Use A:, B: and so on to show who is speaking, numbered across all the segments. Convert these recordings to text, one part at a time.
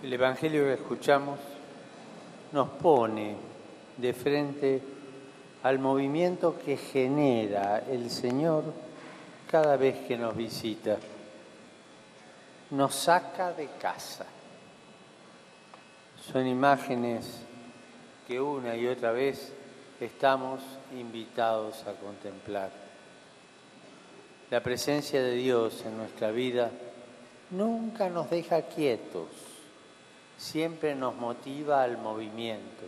A: El Evangelio que escuchamos nos pone de frente al movimiento que genera el Señor cada vez que nos visita. Nos saca de casa. Son imágenes que una y otra vez estamos invitados a contemplar. La presencia de Dios en nuestra vida nunca nos deja quietos siempre nos motiva al movimiento.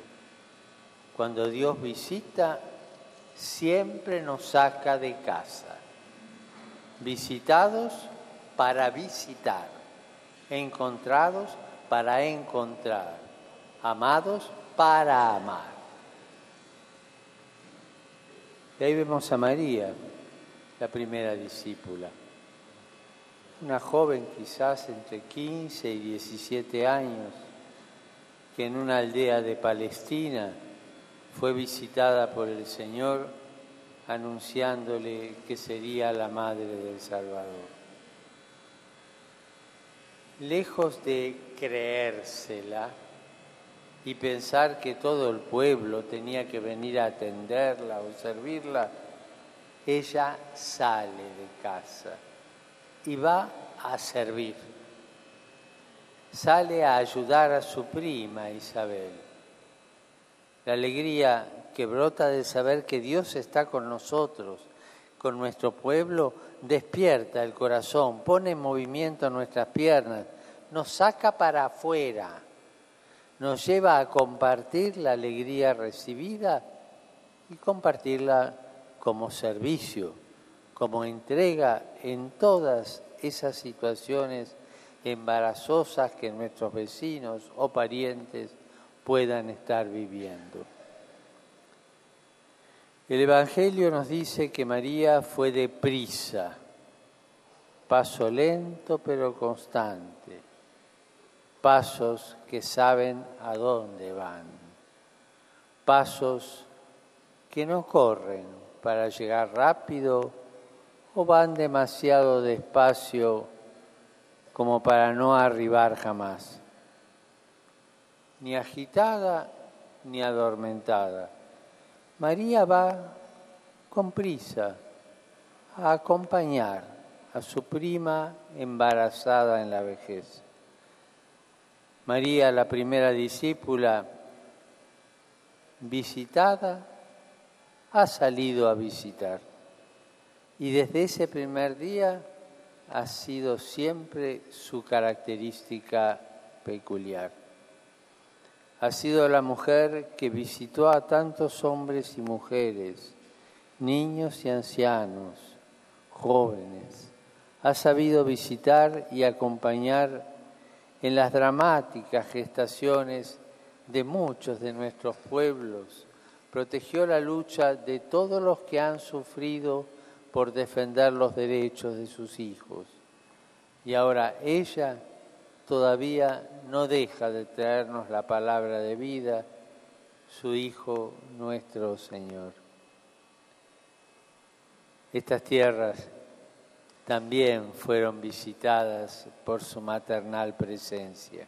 A: Cuando Dios visita, siempre nos saca de casa. Visitados para visitar, encontrados para encontrar, amados para amar. Y ahí vemos a María, la primera discípula una joven quizás entre 15 y 17 años, que en una aldea de Palestina fue visitada por el Señor anunciándole que sería la madre del Salvador. Lejos de creérsela y pensar que todo el pueblo tenía que venir a atenderla o servirla, ella sale de casa y va a servir. Sale a ayudar a su prima Isabel. La alegría que brota de saber que Dios está con nosotros, con nuestro pueblo, despierta el corazón, pone en movimiento nuestras piernas, nos saca para afuera, nos lleva a compartir la alegría recibida y compartirla como servicio como entrega en todas esas situaciones embarazosas que nuestros vecinos o parientes puedan estar viviendo. El Evangelio nos dice que María fue deprisa, paso lento pero constante, pasos que saben a dónde van, pasos que no corren para llegar rápido o van demasiado despacio como para no arribar jamás, ni agitada ni adormentada. María va con prisa a acompañar a su prima embarazada en la vejez. María, la primera discípula visitada, ha salido a visitar. Y desde ese primer día ha sido siempre su característica peculiar. Ha sido la mujer que visitó a tantos hombres y mujeres, niños y ancianos, jóvenes. Ha sabido visitar y acompañar en las dramáticas gestaciones de muchos de nuestros pueblos. Protegió la lucha de todos los que han sufrido por defender los derechos de sus hijos. Y ahora ella todavía no deja de traernos la palabra de vida, su Hijo nuestro Señor. Estas tierras también fueron visitadas por su maternal presencia.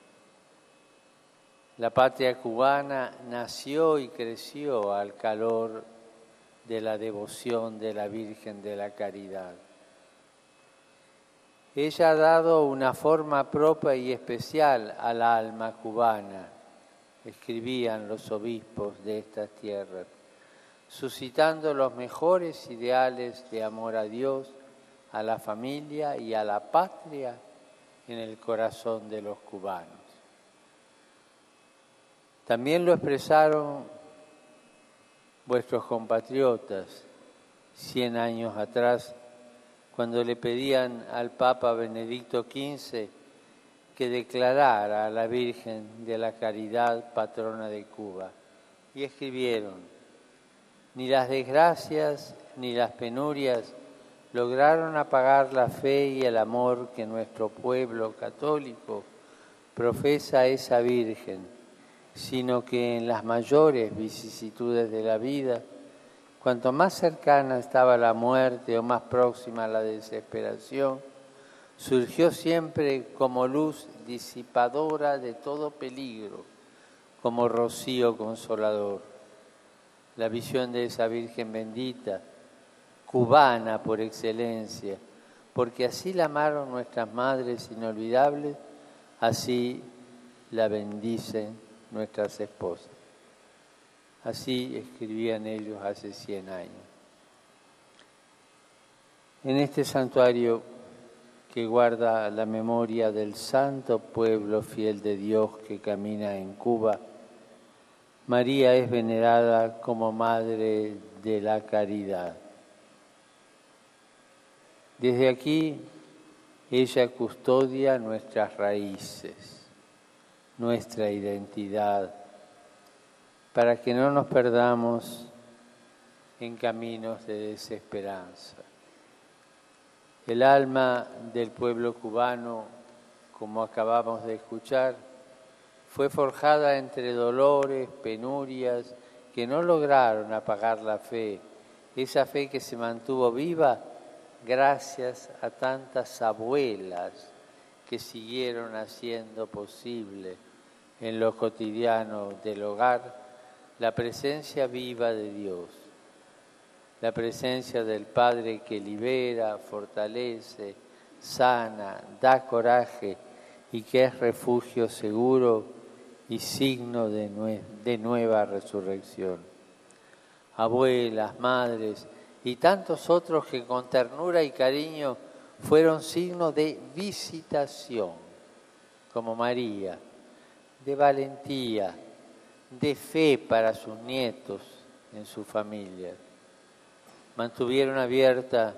A: La patria cubana nació y creció al calor de la devoción de la Virgen de la Caridad. Ella ha dado una forma propia y especial al alma cubana, escribían los obispos de estas tierras, suscitando los mejores ideales de amor a Dios, a la familia y a la patria en el corazón de los cubanos. También lo expresaron vuestros compatriotas cien años atrás, cuando le pedían al Papa Benedicto XV que declarara a la Virgen de la Caridad patrona de Cuba. Y escribieron, ni las desgracias ni las penurias lograron apagar la fe y el amor que nuestro pueblo católico profesa a esa Virgen sino que en las mayores vicisitudes de la vida, cuanto más cercana estaba la muerte o más próxima la desesperación, surgió siempre como luz disipadora de todo peligro, como rocío consolador. La visión de esa Virgen bendita, cubana por excelencia, porque así la amaron nuestras madres inolvidables, así la bendicen nuestras esposas. Así escribían ellos hace 100 años. En este santuario que guarda la memoria del santo pueblo fiel de Dios que camina en Cuba, María es venerada como Madre de la Caridad. Desde aquí ella custodia nuestras raíces, nuestra identidad, para que no nos perdamos en caminos de desesperanza. El alma del pueblo cubano, como acabamos de escuchar, fue forjada entre dolores, penurias, que no lograron apagar la fe, esa fe que se mantuvo viva gracias a tantas abuelas que siguieron haciendo posible en lo cotidiano del hogar la presencia viva de Dios, la presencia del Padre que libera, fortalece, sana, da coraje y que es refugio seguro y signo de, de nueva resurrección. Abuelas, madres y tantos otros que con ternura y cariño fueron signo de visitación, como María, de valentía, de fe para sus nietos en su familia. Mantuvieron abierta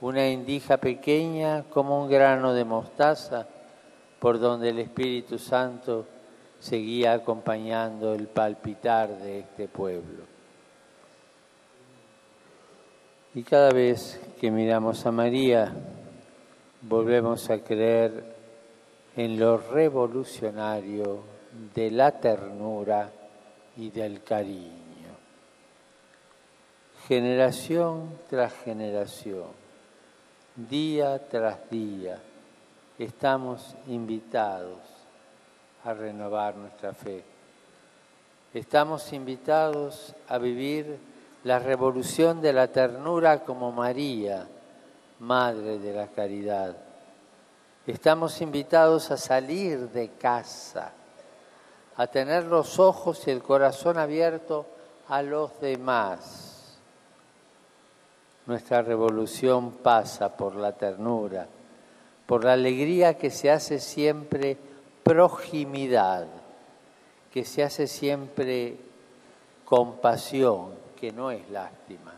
A: una indija pequeña como un grano de mostaza por donde el Espíritu Santo seguía acompañando el palpitar de este pueblo. Y cada vez que miramos a María, volvemos a creer en lo revolucionario de la ternura y del cariño. Generación tras generación, día tras día, estamos invitados a renovar nuestra fe. Estamos invitados a vivir la revolución de la ternura como María, Madre de la Caridad. Estamos invitados a salir de casa a tener los ojos y el corazón abierto a los demás. Nuestra revolución pasa por la ternura, por la alegría que se hace siempre proximidad, que se hace siempre compasión, que no es lástima,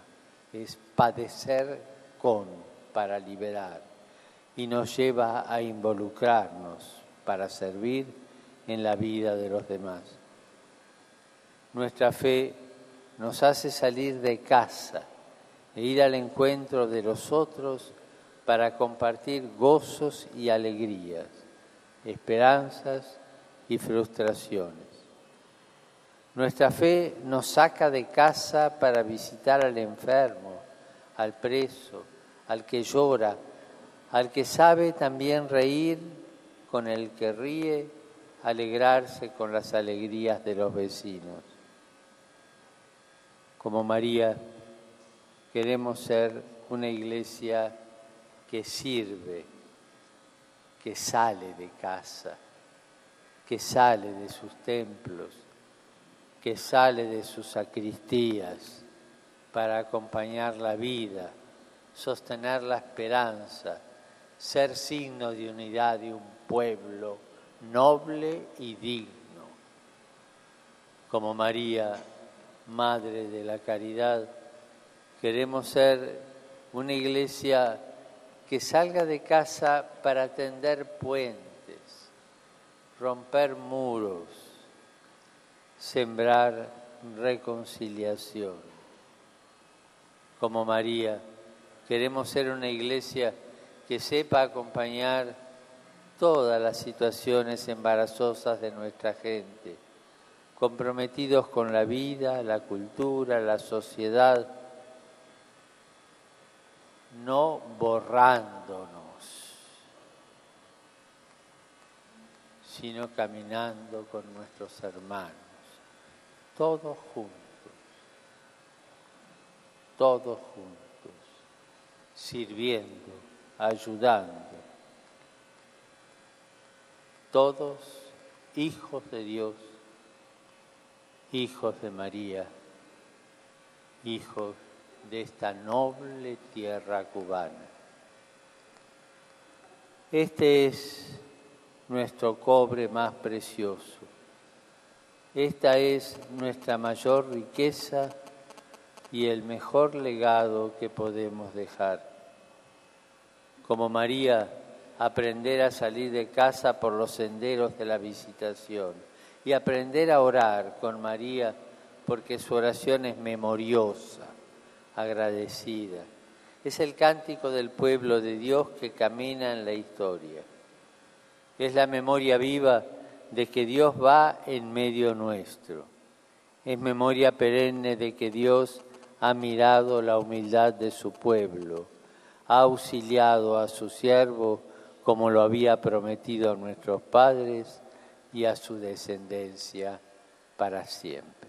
A: es padecer con para liberar y nos lleva a involucrarnos para servir en la vida de los demás. Nuestra fe nos hace salir de casa e ir al encuentro de los otros para compartir gozos y alegrías, esperanzas y frustraciones. Nuestra fe nos saca de casa para visitar al enfermo, al preso, al que llora, al que sabe también reír con el que ríe alegrarse con las alegrías de los vecinos. Como María, queremos ser una iglesia que sirve, que sale de casa, que sale de sus templos, que sale de sus sacristías para acompañar la vida, sostener la esperanza, ser signo de unidad de un pueblo noble y digno. Como María, Madre de la Caridad, queremos ser una iglesia que salga de casa para tender puentes, romper muros, sembrar reconciliación. Como María, queremos ser una iglesia que sepa acompañar todas las situaciones embarazosas de nuestra gente, comprometidos con la vida, la cultura, la sociedad, no borrándonos, sino caminando con nuestros hermanos, todos juntos, todos juntos, sirviendo, ayudando, todos hijos de Dios, hijos de María, hijos de esta noble tierra cubana. Este es nuestro cobre más precioso. Esta es nuestra mayor riqueza y el mejor legado que podemos dejar. Como María, aprender a salir de casa por los senderos de la visitación y aprender a orar con María porque su oración es memoriosa, agradecida. Es el cántico del pueblo de Dios que camina en la historia. Es la memoria viva de que Dios va en medio nuestro. Es memoria perenne de que Dios ha mirado la humildad de su pueblo, ha auxiliado a su siervo como lo había prometido a nuestros padres y a su descendencia para siempre.